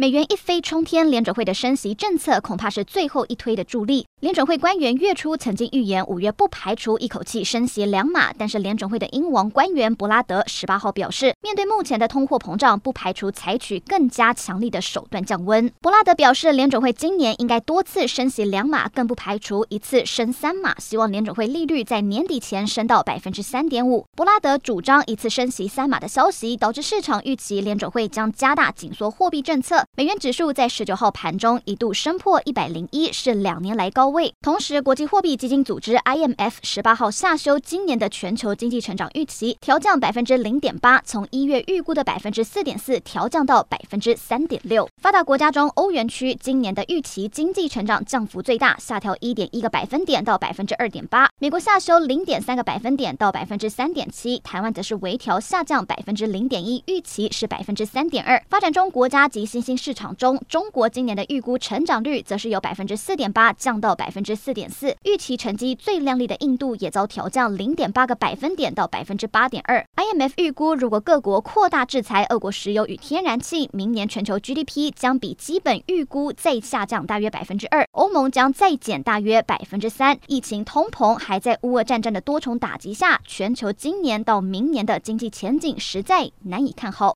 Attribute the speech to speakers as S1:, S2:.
S1: 美元一飞冲天，联准会的升息政策恐怕是最后一推的助力。联准会官员月初曾经预言，五月不排除一口气升息两码。但是联准会的英王官员伯拉德十八号表示，面对目前的通货膨胀，不排除采取更加强力的手段降温。伯拉德表示，联准会今年应该多次升息两码，更不排除一次升三码。希望联准会利率在年底前升到百分之三点五。伯拉德主张一次升息三码的消息，导致市场预期联准会将加大紧缩货币政策。美元指数在十九号盘中一度升破一百零一，是两年来高位。同时，国际货币基金组织 IMF 十八号下修今年的全球经济成长预期，调降百分之零点八，从一月预估的百分之四点四调降到百分之三点六。发达国家中，欧元区今年的预期经济成长降幅最大，下调一点一个百分点到百分之二点八。美国下修零点三个百分点到百分之三点七。台湾则是微调下降百分之零点一，预期是百分之三点二。发展中国家及新兴市场中，中国今年的预估成长率则是由百分之四点八降到百分之四点四，预期成绩最亮丽的印度也遭调降零点八个百分点到百分之八点二。IMF 预估，如果各国扩大制裁俄国石油与天然气，明年全球 GDP 将比基本预估再下降大约百分之二，欧盟将再减大约百分之三。疫情、通膨还在乌俄战争的多重打击下，全球今年到明年的经济前景实在难以看好。